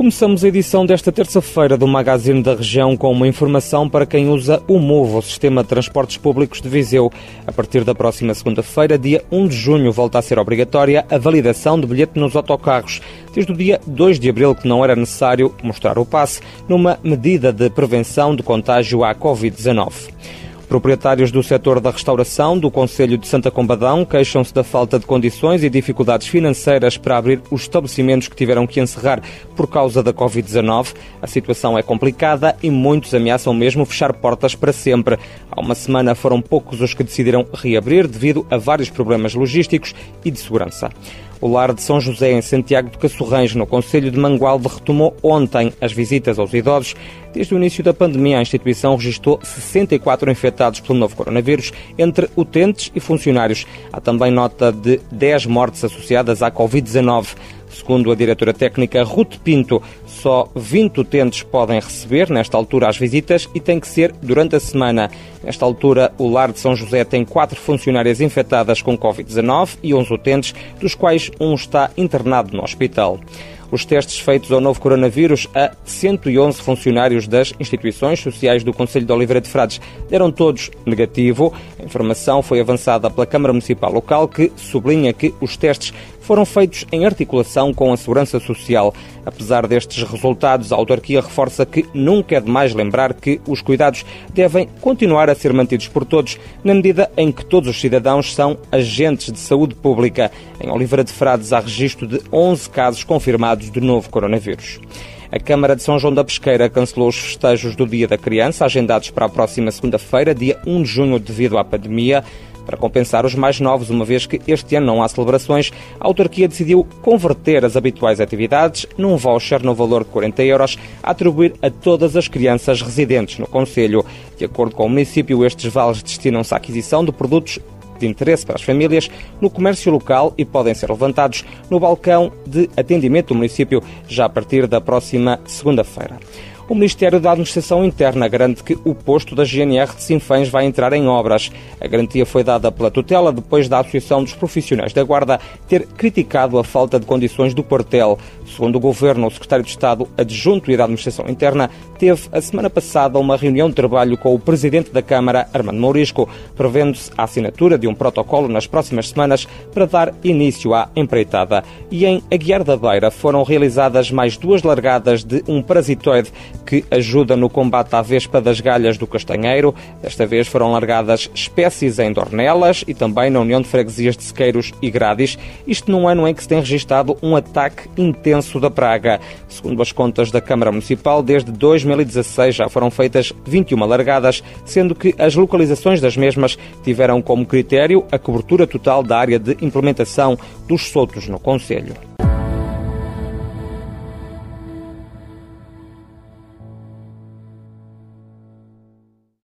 Começamos a edição desta terça-feira do Magazine da Região com uma informação para quem usa o MOVO, o Sistema de Transportes Públicos de Viseu. A partir da próxima segunda-feira, dia 1 de junho, volta a ser obrigatória a validação de bilhete nos autocarros. Desde o dia 2 de abril que não era necessário mostrar o passe, numa medida de prevenção de contágio à Covid-19. Proprietários do setor da restauração do Conselho de Santa Combadão queixam-se da falta de condições e dificuldades financeiras para abrir os estabelecimentos que tiveram que encerrar por causa da Covid-19. A situação é complicada e muitos ameaçam mesmo fechar portas para sempre. Há uma semana foram poucos os que decidiram reabrir devido a vários problemas logísticos e de segurança. O lar de São José, em Santiago de Cassorrães, no Conselho de Mangualde, retomou ontem as visitas aos idosos. Desde o início da pandemia, a instituição registrou 64 infectados pelo novo coronavírus, entre utentes e funcionários. Há também nota de 10 mortes associadas à Covid-19. Segundo a diretora técnica Ruth Pinto, só 20 utentes podem receber, nesta altura, as visitas e tem que ser durante a semana. Nesta altura, o Lar de São José tem quatro funcionárias infectadas com Covid-19 e 11 utentes, dos quais um está internado no hospital. Os testes feitos ao novo coronavírus a 111 funcionários das instituições sociais do Conselho de Oliveira de Frades deram todos negativo. A informação foi avançada pela Câmara Municipal Local, que sublinha que os testes foram feitos em articulação com a Segurança Social. Apesar destes resultados, a autarquia reforça que nunca é demais lembrar que os cuidados devem continuar a ser mantidos por todos, na medida em que todos os cidadãos são agentes de saúde pública. Em Oliveira de Frades há registro de 11 casos confirmados de novo coronavírus. A Câmara de São João da Pesqueira cancelou os festejos do Dia da Criança, agendados para a próxima segunda-feira, dia 1 de junho, devido à pandemia. Para compensar os mais novos, uma vez que este ano não há celebrações, a autarquia decidiu converter as habituais atividades num voucher no valor de 40 euros a atribuir a todas as crianças residentes no Conselho. De acordo com o município, estes vales destinam-se à aquisição de produtos de interesse para as famílias no comércio local e podem ser levantados no balcão de atendimento do município já a partir da próxima segunda-feira. O Ministério da Administração Interna garante que o posto da GNR de Sinfãs vai entrar em obras. A garantia foi dada pela tutela depois da Associação dos Profissionais da Guarda ter criticado a falta de condições do quartel. Segundo o Governo, o Secretário de Estado Adjunto e da Administração Interna teve a semana passada uma reunião de trabalho com o Presidente da Câmara, Armando Mourisco, prevendo-se a assinatura de um protocolo nas próximas semanas para dar início à empreitada. E em Aguiar da Beira foram realizadas mais duas largadas de um parasitoide que ajuda no combate à vespa das galhas do castanheiro. Desta vez foram largadas espécies em Dornelas e também na União de Freguesias de Sequeiros e Gradis, isto num ano em que se tem registado um ataque intenso da praga. Segundo as contas da Câmara Municipal, desde 2016 já foram feitas 21 largadas, sendo que as localizações das mesmas tiveram como critério a cobertura total da área de implementação dos soltos no Conselho.